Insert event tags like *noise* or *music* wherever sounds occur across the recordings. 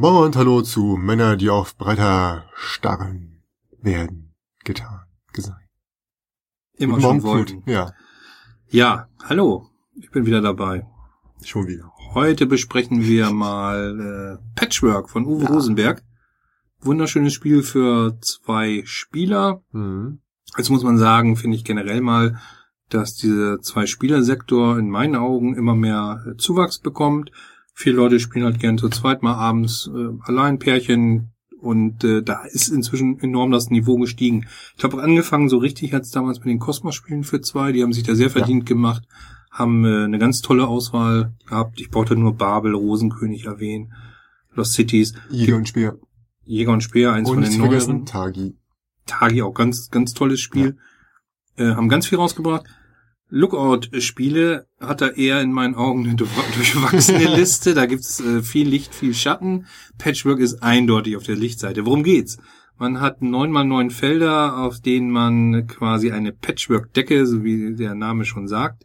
Moin und hallo zu Männer, die auf breiter starren werden, getan, gesagt. Immer Guten schon Morgen, wollten. Ja, Ja, hallo, ich bin wieder dabei. schon wieder. Heute besprechen wir mal äh, Patchwork von Uwe Ja. Rosenberg. Wunderschönes Spiel für zwei Spieler. Mhm. Jetzt muss man sagen, finde ich generell mal, dass dieser Zwei-Spieler-Sektor in meinen Augen immer mehr äh, Zuwachs bekommt. Viele Leute spielen halt gern zu zweit mal abends äh, allein Pärchen und äh, da ist inzwischen enorm das Niveau gestiegen. Ich habe angefangen, so richtig hat's damals mit den Kosmos-Spielen für zwei, die haben sich da sehr verdient gemacht, haben äh, eine ganz tolle Auswahl gehabt. Ich brauchte nur Babel, Rosenkönig erwähnen, Lost Cities, Jäger und Speer. Jäger und Speer, eins Und von den neueren. Tagi. Tagi auch ganz, ganz tolles Spiel. Äh, haben ganz viel rausgebracht. Lookout-Spiele hat er eher in meinen Augen eine durchw- *laughs* durchwachsene *laughs* Liste. Da gibt's äh, viel Licht, viel Schatten. Patchwork ist eindeutig auf der Lichtseite. Worum geht's? Man hat neun mal neun Felder, auf denen man quasi eine Patchwork-Decke, so wie der Name schon sagt,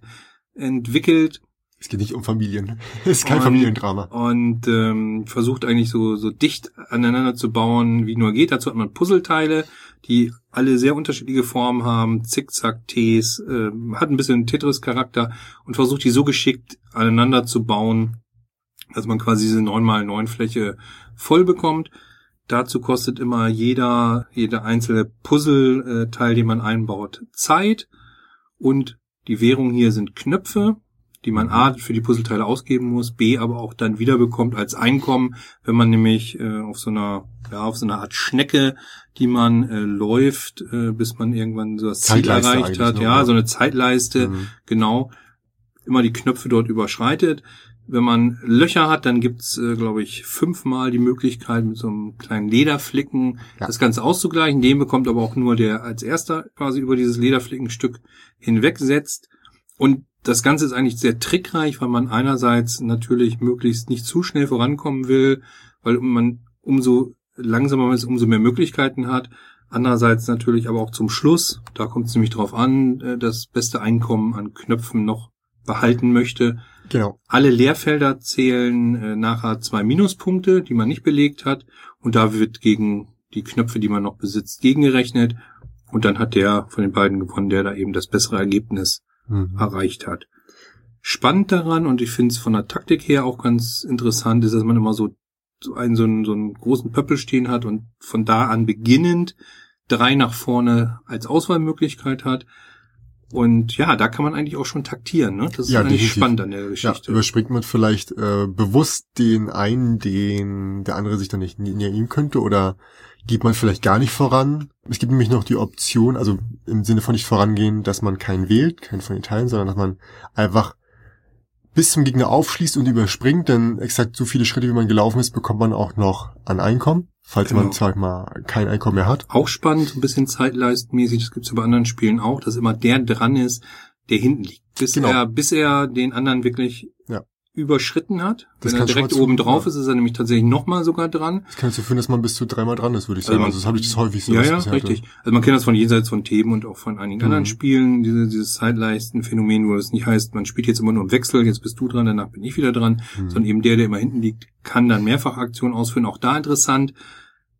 entwickelt Es geht nicht um Familien. *laughs* Es ist kein Und- Familiendrama. und ähm, versucht eigentlich so, so dicht aneinander zu bauen, wie nur geht. Dazu hat man Puzzleteile, die alle sehr unterschiedliche Formen haben, Zickzack-Ts, äh, hat ein bisschen Tetris-Charakter und versucht die so geschickt aneinander zu bauen, dass man quasi diese 9x9 Fläche voll bekommt. Dazu kostet immer jeder, jeder einzelne Puzzleteil, den man einbaut, Zeit. Und die Währung hier sind Knöpfe, die man A für die Puzzleteile ausgeben muss, B aber auch dann wiederbekommt als Einkommen, wenn man nämlich äh, auf so einer, ja, auf so einer Art Schnecke, die man äh, läuft, äh, bis man irgendwann so das Ziel erreicht hat. ne? Ja, so eine Zeitleiste, Mhm. genau, immer die Knöpfe dort überschreitet. Wenn man Löcher hat, dann gibt's, äh, glaube ich, fünfmal die Möglichkeit, mit so einem kleinen Lederflicken Ja. das Ganze auszugleichen. Den bekommt aber auch nur der als erster quasi über dieses Lederflickenstück hinwegsetzt. Und das Ganze ist eigentlich sehr trickreich, weil man einerseits natürlich möglichst nicht zu schnell vorankommen will, weil man umso langsamer man ist, umso mehr Möglichkeiten hat. Andererseits natürlich aber auch zum Schluss, da kommt es nämlich drauf an, äh, das beste Einkommen an Knöpfen noch behalten möchte. Genau. Alle Leerfelder zählen äh, nachher zwei Minuspunkte, die man nicht belegt hat. Und da wird gegen die Knöpfe, die man noch besitzt, gegengerechnet. Und dann hat der von den beiden gewonnen, der da eben das bessere Ergebnis Mhm. erreicht hat. Spannend daran, und ich finde es von der Taktik her auch ganz interessant, ist, dass man immer so, einen, so einen, so einen großen Pöppel stehen hat und von da an beginnend drei nach vorne als Auswahlmöglichkeit hat. Und ja, da kann man eigentlich auch schon taktieren. Ne? Das ist Ja, eigentlich definitiv. spannend an der Ja, Geschichte. überspringt man vielleicht äh, bewusst den einen, den der andere sich dann nicht näher ihm könnte oder geht man vielleicht gar nicht voran. Es gibt nämlich noch die Option, also im Sinne von nicht vorangehen, dass man keinen wählt, keinen von den Teilen, sondern dass man einfach bis zum Gegner aufschließt und überspringt, denn exakt so viele Schritte, wie man gelaufen ist, bekommt man auch noch an Einkommen, falls Genau. man, sag ich mal, kein Einkommen mehr hat. auch spannend, ein bisschen zeitleistmäßig, das gibt's ja bei anderen Spielen auch, dass immer der dran ist, der hinten liegt. Bis Genau. er, bis er den anderen wirklich Ja. Überschritten hat. Das Wenn er direkt zu- oben drauf ja. ist, ist er nämlich tatsächlich nochmal sogar dran. Das kann dazu führen, dass man bis zu dreimal dran ist, würde ich Also sagen. man- Also, das habe ich das häufig so. ja, ja, ich bisher hatte. richtig. Also man kennt das von jenseits von Themen und auch von einigen Mhm. anderen Spielen, diese, dieses Zeitleisten-Phänomen, wo es nicht heißt, man spielt jetzt immer nur im Wechsel, jetzt bist du dran, danach bin ich wieder dran, Mhm. sondern eben der, der immer hinten liegt, kann dann Mehrfachaktionen ausführen. Auch da interessant.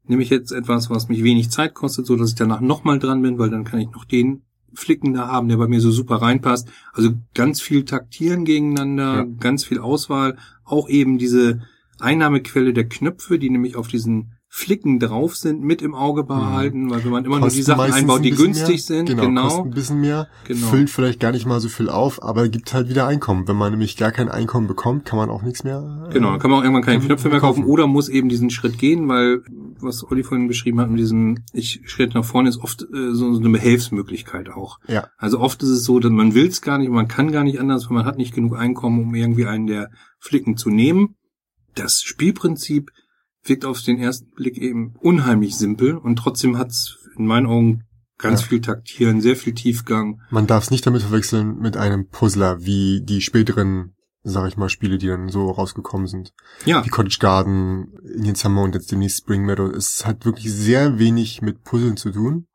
Nehme ich jetzt etwas, was mich wenig Zeit kostet, so dass ich danach nochmal dran bin, weil dann kann ich noch den Flicken da haben, der bei mir so super reinpasst. Also ganz viel taktieren gegeneinander, Ja. ganz viel Auswahl, auch eben diese Einnahmequelle der Knöpfe, die nämlich auf diesen Flicken drauf sind, mit im Auge behalten, weil wenn man immer nur die Kosten Sachen einbaut, ein die günstig mehr. sind, Genau, genau, kostet ein bisschen mehr, Genau. füllt vielleicht gar nicht mal so viel auf, aber gibt halt wieder Einkommen. Wenn man nämlich gar kein Einkommen bekommt, kann man auch nichts mehr. äh, Genau, dann kann man auch irgendwann keine Knöpfe mehr kaufen kaufen. oder muss eben diesen Schritt gehen, weil was Olli vorhin beschrieben hat mit diesem ich Schritt nach vorne ist oft äh, so, so eine Behelfsmöglichkeit auch. Ja. Also oft ist es so, dass man will es gar nicht, man kann gar nicht anders, weil man hat nicht genug Einkommen, um irgendwie einen der Flicken zu nehmen. Das Spielprinzip wirkt auf den ersten Blick eben unheimlich simpel und trotzdem hat es in meinen Augen ganz Ja. viel Taktieren, sehr viel Tiefgang. Man darf es nicht damit verwechseln mit einem Puzzler, wie die späteren, sag ich mal, Spiele, die dann so rausgekommen sind. Ja, Wie Cottage Garden, Indian Summer und jetzt demnächst Spring Meadow. Es hat wirklich sehr wenig mit Puzzeln zu tun.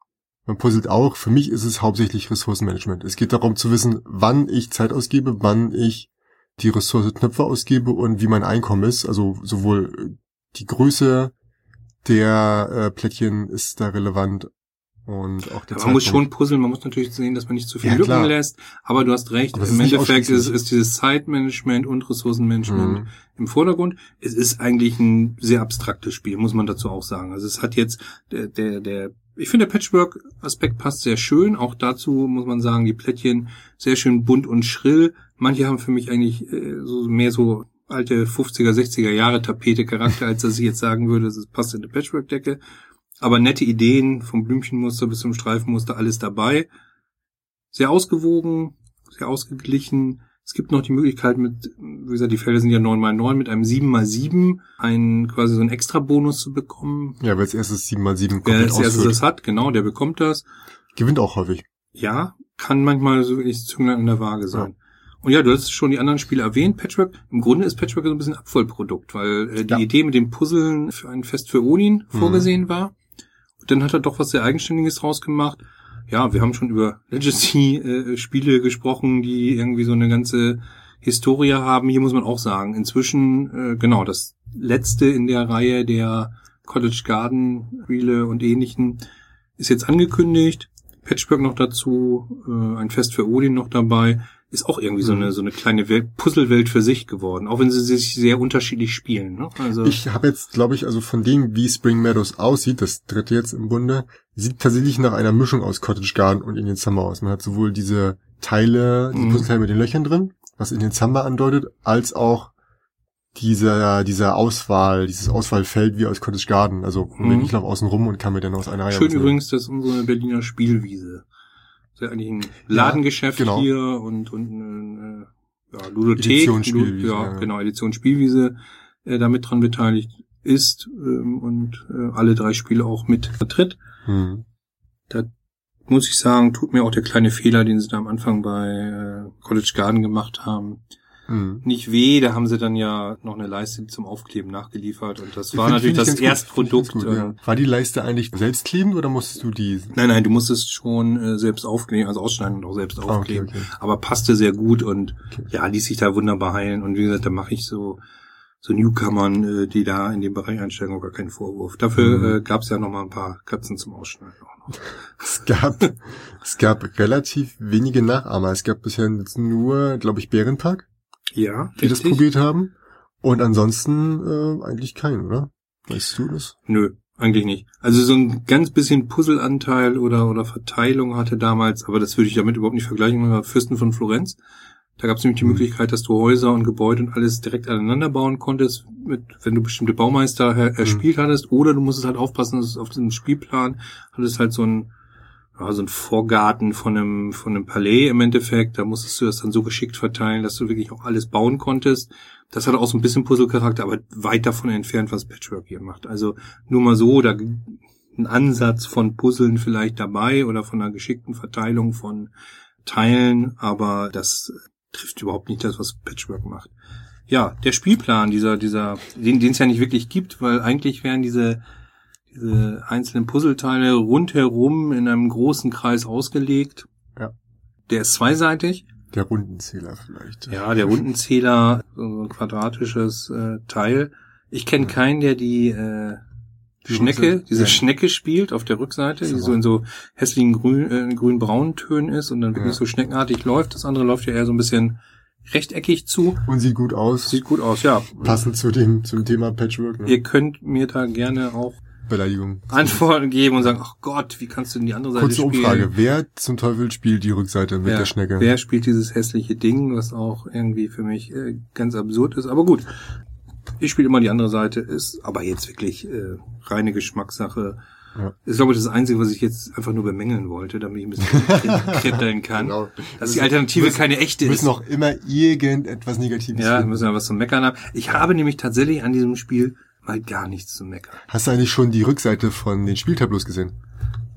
Man puzzelt auch. Für mich ist es hauptsächlich Ressourcenmanagement. Es geht darum zu wissen, wann ich Zeit ausgebe, wann ich die Ressource Knöpfe ausgebe und wie mein Einkommen ist. Also sowohl die Größe der äh, Plättchen ist da relevant und auch der man muss schon puzzeln, man muss natürlich sehen, dass man nicht zu viel Ja, Lücken klar. lässt, aber du hast recht, im Endeffekt ist, ist dieses Zeitmanagement und Ressourcenmanagement Mhm. im Vordergrund. Es ist eigentlich ein sehr abstraktes Spiel, muss man dazu auch sagen. Also es hat jetzt der, der, der ich finde, der Patchwork-Aspekt passt sehr schön. Auch dazu muss man sagen, die Plättchen sehr schön bunt und schrill. Manche haben für mich eigentlich äh, so mehr so alte 50er, 60er Jahre Tapete Charakter, als dass ich jetzt sagen würde, es passt in eine Patchwork-Decke. Aber nette Ideen, vom Blümchenmuster bis zum Streifenmuster, alles dabei. Sehr ausgewogen, sehr ausgeglichen. Es gibt noch die Möglichkeit mit, wie gesagt, die Felder sind ja 9x9, mit einem 7x7 einen quasi so einen extra Bonus zu bekommen. Ja, wer als erstes 7x7 Wer komplett als erstes das hat, genau, der bekommt das. gewinnt auch häufig. Ja, kann manchmal so wirklich Zünglein in der Waage sein. Und ja, du hast schon die anderen Spiele erwähnt. Patchwork, im Grunde ist Patchwork so ein bisschen Abfallprodukt, weil äh, die Ja. Idee mit dem Puzzeln für ein Fest für Odin Mhm. vorgesehen war. Und dann hat er doch was sehr Eigenständiges draus gemacht. Ja, wir haben schon über Legacy-Spiele gesprochen, die irgendwie so eine ganze Historie haben. Hier muss man auch sagen, inzwischen, äh, genau, das letzte in der Reihe der Cottage Garden Spiele und ähnlichen ist jetzt angekündigt. Patchwork noch dazu, äh, ein Fest für Odin noch dabei. Ist auch irgendwie so Mhm. eine so eine kleine Welt, Puzzlewelt für sich geworden, auch wenn sie sich sehr unterschiedlich spielen. Ne? Also Ich habe jetzt, glaube ich, also von dem, wie Spring Meadows aussieht, das dritte jetzt im Bunde, sieht tatsächlich nach einer Mischung aus Cottage Garden und Indian Summer aus. Man hat sowohl diese Teile, die Mhm. Puzzleteile mit den Löchern drin, was Indian Summer andeutet, als auch dieser, dieser Auswahl, dieses Auswahlfeld wie aus Cottage Garden. Also Mhm. ich laufe außen rum und kann mir dann aus einer Reihe schön übrigens, das ist unsere Berliner Spielwiese. Das ist ja eigentlich ein Ladengeschäft genau. hier und und eine äh, ja, Ludothek, Editionsspielwiese, Lu- ja, ja. genau Edition Spielwiese, äh, damit dran beteiligt ist ähm, und äh, alle drei Spiele auch mit vertritt. Hm. muss ich sagen, tut mir auch der kleine Fehler, den sie da am Anfang bei äh, College Garden gemacht haben, Hm. nicht weh. Da haben sie dann ja noch eine Leiste zum Aufkleben nachgeliefert und das war Find- natürlich find ich das Erstprodukt. ich gut, ja. War die Leiste eigentlich selbstklebend oder musstest du die? Nein, nein, du musstest schon äh, selbst aufkleben, also ausschneiden und auch selbst Ah, okay, aufkleben. okay. Aber passte sehr gut und Okay. ja, ließ sich da wunderbar heilen. Und wie gesagt, da mache ich so so Newcomern, äh, die da in dem Bereich einsteigen, auch gar keinen Vorwurf. Dafür Mhm. äh, gab es ja noch mal ein paar Katzen zum Ausschneiden. Auch noch. *laughs* Es gab, es gab relativ wenige Nachahmer. Es gab bisher nur, glaube ich, Bärenpark, Ja, die das probiert haben. Und ansonsten äh, eigentlich keinen, oder? Weißt du das? Nö, eigentlich nicht. Also so ein ganz bisschen Puzzleanteil oder oder Verteilung hatte damals, aber das würde ich damit überhaupt nicht vergleichen, mit Fürsten von Florenz. Da gab es nämlich die Mhm. Möglichkeit, dass du Häuser und Gebäude und alles direkt aneinander bauen konntest, mit, wenn du bestimmte Baumeister erspielt hattest, oder du musstest halt aufpassen, dass es auf diesem Spielplan hattest halt so ein ja, so ein Vorgarten von einem, von einem Palais im Endeffekt. Da musstest du das dann so geschickt verteilen, dass du wirklich auch alles bauen konntest. Das hat auch so ein bisschen Puzzle-Charakter, aber weit davon entfernt, was Patchwork hier macht. Also nur mal so, da ein Ansatz von Puzzeln vielleicht dabei oder von einer geschickten Verteilung von Teilen, aber das trifft überhaupt nicht das, was Patchwork macht. Ja, der Spielplan, dieser, dieser, den den es ja nicht wirklich gibt, weil eigentlich wären diese, diese einzelnen Puzzleteile rundherum in einem großen Kreis ausgelegt. Ja. Der ist zweiseitig. Der Rundenzähler vielleicht. Ja, der Rundenzähler, so ein quadratisches äh, Teil. Ich kenne keinen, der die, äh, Die Schnecke, Rückseite? diese Ja. Schnecke spielt auf der Rückseite, die So. so in so hässlichen grün, äh, grün-braunen Tönen ist und dann wirklich Ja. so schneckenartig läuft. Das andere läuft ja eher so ein bisschen rechteckig zu. Und sieht gut aus. Sieht gut aus, ja. passend zu dem, zum Thema Patchwork. Ne? Ihr könnt mir da gerne auch Beleidigung. Antworten geben und sagen, ach Gott, wie kannst du denn die andere Seite Kurze spielen? Umfrage. Wer zum Teufel spielt die Rückseite mit Ja, der Schnecke? Wer spielt dieses hässliche Ding, was auch irgendwie für mich äh, ganz absurd ist. Aber gut, ich spiele immer die andere Seite, ist aber jetzt wirklich äh, reine Geschmackssache. Ja. Ist, glaube ich, das Einzige, was ich jetzt einfach nur bemängeln wollte, damit ich ein bisschen kritteln *laughs* kann. Genau. Dass die Alternative müssen, keine echte müssen ist. noch immer irgendetwas Negatives Ja, finden. müssen wir was zu meckern haben. Ich habe nämlich tatsächlich an diesem Spiel mal gar nichts zu meckern. Hast du eigentlich schon die Rückseite von den Spieltableaus gesehen?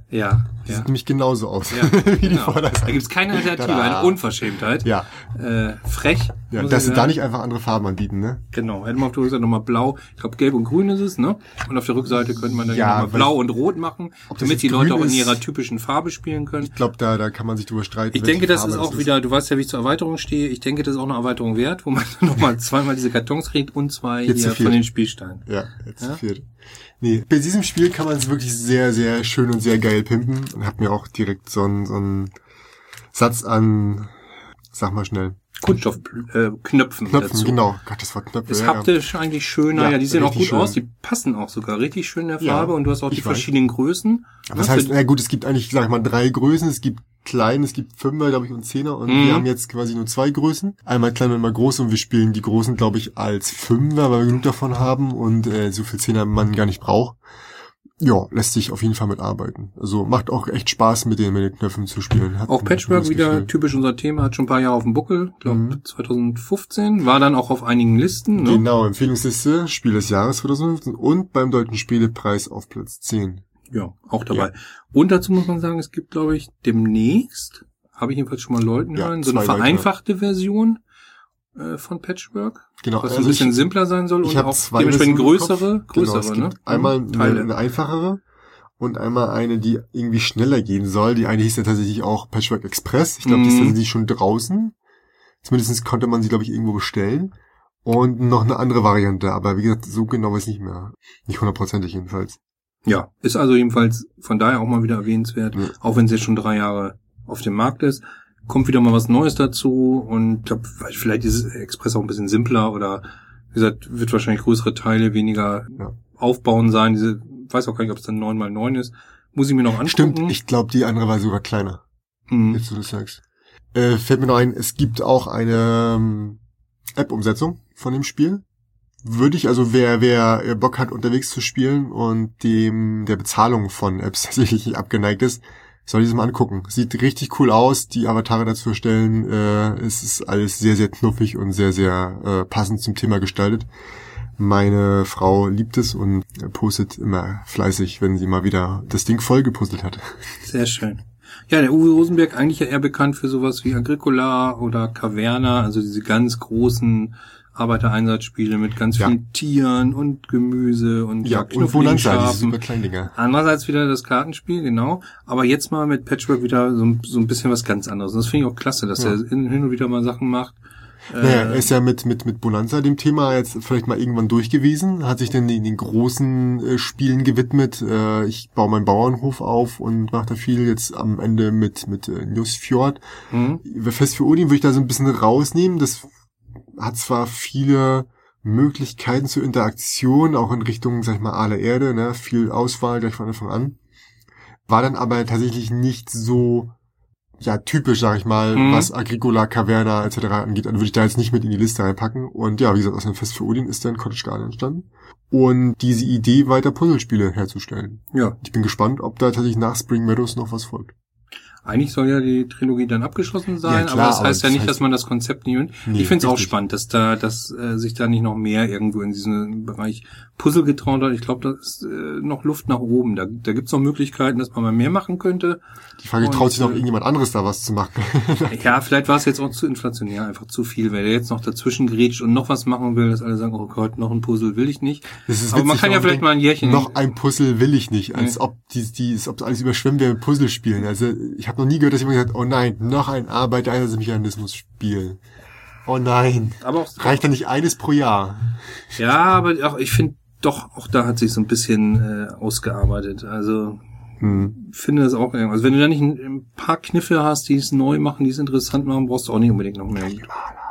Ja, Die ja. sieht nämlich genauso aus Ja, *laughs* wie die genau. Vorderseite. Da gibt's keine Alternative, eine Unverschämtheit. Ja, Äh, frech. ja dass sie da nicht einfach andere Farben anbieten, ne? Genau, hätte man auf der Rückseite nochmal blau, ich glaube gelb und grün ist es, ne? Und auf der Rückseite könnte man dann Ja, nochmal blau und rot machen, das damit die Leute auch in ihrer typischen Farbe spielen können. Ich glaube, da, da kann man sich drüber streiten. Ich denke, das Farbe ist auch wieder, du weißt ja, wie ich zur Erweiterung stehe, ich denke, das ist auch eine Erweiterung wert, wo man *laughs* nochmal zweimal diese Kartons kriegt und zwei Jetzt hier von den Spielsteinen. Ja, jetzt Ja? viert. Nee, bei diesem Spiel kann man es wirklich sehr, sehr schön und sehr geil pimpen und hab mir auch direkt so einen, so einen Satz an, sag mal schnell, Kunststoffknöpfen äh, Knöpfen Knöpfen, dazu. genau. Gott, das Wort Knöpfe. Ist ja, ja. haptisch eigentlich schöner, Ja, ja, die sehen auch gut schön. aus, die passen auch sogar richtig schön in der Ja, Farbe und du hast auch die weiß. verschiedenen Größen. Aber Das heißt, na gut, es gibt eigentlich, sag ich mal, drei Größen. Es gibt klein, es gibt Fünfer, glaube ich, und Zehner. Und Mhm. wir haben jetzt quasi nur zwei Größen. Einmal klein und einmal groß. Und wir spielen die Großen, glaube ich, als Fünfer, weil wir genug davon haben und äh, so viel Zehner man gar nicht braucht. Ja, lässt sich auf jeden Fall mitarbeiten. Also macht auch echt Spaß, mit den, mit den Knöpfen zu spielen. Hat Auch Patchwork wieder typisch unser Thema, hat schon ein paar Jahre auf dem Buckel, glaube Mhm. 2015, war dann auch auf einigen Listen. Ne? Genau, Empfehlungsliste, Spiel des Jahres 2015 und beim Deutschen Spielepreis auf Platz 10. Ja, auch dabei. Und dazu muss man sagen, es gibt, glaube ich, demnächst, habe ich jedenfalls schon mal Leuten Ja, hören, so eine vereinfachte Version äh, von Patchwork, Genau, was also ein bisschen ich- simpler sein soll Ich und auch zwei dementsprechend größere, größere, genau, ne? gibt Einmal eine, eine einfachere und einmal eine, die irgendwie schneller gehen soll. Die eine hieß ja tatsächlich auch Patchwork Express. Ich glaube, die ist Mhm. tatsächlich schon draußen. Zumindest konnte man sie, glaube ich, irgendwo bestellen. Und noch eine andere Variante, aber wie gesagt, so genau weiß ich nicht mehr. Nicht hundertprozentig jedenfalls. Ja, ist also jedenfalls von daher auch mal wieder erwähnenswert, Ja. auch wenn es jetzt schon drei Jahre auf dem Markt ist. Kommt wieder mal was Neues dazu und glaub, vielleicht ist Express auch ein bisschen simpler oder wie gesagt, wird wahrscheinlich größere Teile, weniger Ja. aufbauen sein. Diese, weiß auch gar nicht, ob es dann 9 x 9 ist. Muss ich mir noch angucken. Stimmt, ich glaube, die andere war sogar kleiner, Hm. jetzt du das sagst. Äh, fällt mir noch ein, es gibt auch eine ähm, App-Umsetzung von dem Spiel. Würde ich, also wer, wer äh, Bock hat, unterwegs zu spielen und dem der Bezahlung von Apps *laughs* tatsächlich nicht abgeneigt ist, soll ich das mal angucken. Sieht richtig cool aus, die Avatare dazu erstellen. Äh, es ist alles sehr, sehr knuffig und sehr, sehr äh, passend zum Thema gestaltet. Meine Frau liebt es und postet immer fleißig, wenn sie mal wieder das Ding voll gepuzzelt hat. *laughs* Sehr schön. Ja, der Uwe Rosenberg eigentlich ja eher bekannt für sowas wie Agricola oder Caverna, also diese ganz großen Arbeitereinsatzspiele mit ganz Ja. vielen Tieren und Gemüse und Ja, und Bonanza, super kleinen Dinger. Andererseits wieder das Kartenspiel, genau. Aber jetzt mal mit Patchwork wieder so, so ein bisschen was ganz anderes. Und das finde ich auch klasse, dass Ja. er hin und wieder mal Sachen macht. Naja, er Äh, ist ja mit, mit, mit Bonanza dem Thema jetzt vielleicht mal irgendwann durchgewiesen, hat sich dann den, den großen äh, Spielen gewidmet. Äh, ich baue meinen Bauernhof auf und mache da viel jetzt am Ende mit, mit äh, Newsfjord. hm? Fest für Odin würde ich da so ein bisschen rausnehmen. Das hat zwar viele Möglichkeiten zur Interaktion, auch in Richtung, sag ich mal, aller Erde, ne? viel Auswahl gleich von Anfang an. War dann aber tatsächlich nicht so ja, typisch, sag ich mal, Mhm. was Agricola, Caverna etc. angeht, dann würde ich da jetzt nicht mit in die Liste reinpacken. Und ja, wie gesagt, aus dem Fest für Odin ist dann Cottage Garden entstanden. Und diese Idee, weiter Puzzlespiele herzustellen. Ja, Ich bin gespannt, ob da tatsächlich nach Spring Meadows noch was folgt. Eigentlich soll ja die Trilogie dann abgeschlossen sein, Ja, klar, aber das aber heißt ja das nicht, dass man das Konzept nicht... Nee, ich finde es auch spannend, dass da, dass äh, sich da nicht noch mehr irgendwo in diesem Bereich Puzzle getraut hat. Ich glaube, da ist äh, noch Luft nach oben. Da, da gibt es noch Möglichkeiten, dass man mal mehr machen könnte. Die Frage, Und, traut sich noch äh, irgendjemand anderes da was zu machen? *laughs* Ja, vielleicht war es jetzt auch zu inflationär, einfach zu viel. Wenn der jetzt noch dazwischen grätscht und noch was machen will, dass alle sagen, oh Gott, noch ein Puzzle will ich nicht. Das ist Aber man witzig, kann ja vielleicht denkt, mal ein Jährchen... Noch ein Puzzle will ich nicht, als Nee. ob die, die, als ob alles überschwemmt wäre mit Puzzlespielen. Also ich habe noch nie gehört, dass jemand gesagt hat, oh nein, noch ein Arbeitereinsatzmechanismus-Spiel. Oh nein. aber auch, Reicht da nicht eines pro Jahr? ja, aber auch, ich finde doch, auch da hat sich so ein bisschen äh, ausgearbeitet. Also Hm. finde das auch, also wenn du da nicht ein, ein paar Kniffe hast, die es neu machen, die es interessant machen, brauchst du auch nicht unbedingt noch mehr. Ja,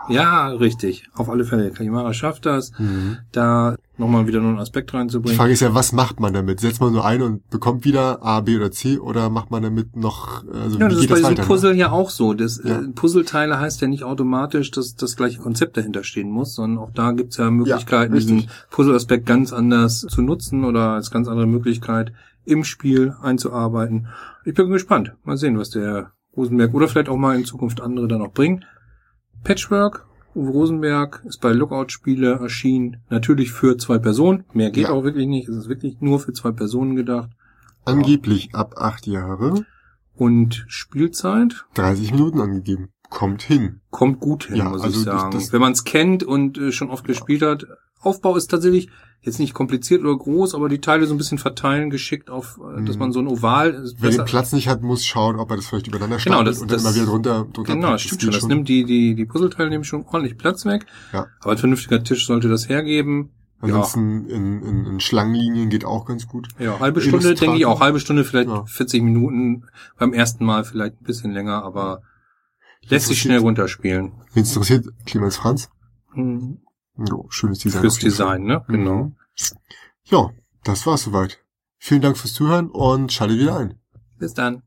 richtig. Auf alle Fälle. Kalimara schafft das, Mhm. da nochmal wieder nur einen Aspekt Die reinzubringen. Frage ist ja, was macht man damit? Setzt man nur ein und bekommt wieder A, B oder C oder macht man damit noch, also Ja, wie das ist geht bei das diesem weiter? ne? Puzzle ja auch so. Das Ja. äh, Puzzleteile heißt ja nicht automatisch, dass das gleiche Konzept dahinter stehen muss, sondern auch da gibt's ja Möglichkeiten, richtig. diesen Puzzle-Aspekt ganz anders zu nutzen oder als ganz andere Möglichkeit im Spiel einzuarbeiten. Ich bin gespannt. Mal sehen, was der Rosenberg oder vielleicht auch mal in Zukunft andere dann auch bringen. Patchwork, Uwe Rosenberg ist bei Lookout Spiele erschienen. Natürlich für zwei Personen. Mehr geht Ja. auch wirklich nicht. Es ist wirklich nur für zwei Personen gedacht. Angeblich ab acht Jahre, Und Spielzeit 30 Minuten angegeben. Kommt hin. kommt gut hin, Ja, muss also ich das- sagen. das- Wenn man es kennt und äh, schon oft gespielt hat. Aufbau ist tatsächlich jetzt nicht kompliziert oder groß, aber die Teile so ein bisschen verteilen, geschickt auf, äh, dass Mhm. man so ein Oval Wer den Platz nicht hat, muss schauen, ob er das vielleicht übereinander Genau, das- und dann das- immer wieder drunter, drunter Genau, das stimmt schon. Das nimmt die, die, die Puzzleteile nehmen schon ordentlich Platz weg. Ja. Aber ein vernünftiger Tisch sollte das hergeben. Ansonsten in, in, in Schlangenlinien geht auch ganz gut. Ja, halbe. Stunde, denke ich auch. Halbe Stunde, vielleicht Ja. 40 Minuten. Beim ersten Mal vielleicht ein bisschen länger, aber lässt sich schnell runterspielen. Wen es interessiert, Clemens Franz. Mhm. Jo, schönes Design. Fürs. Design, ne? Genau. Mhm. Ja, das war's soweit. Vielen Dank fürs Zuhören und schaltet wieder ein. Bis dann.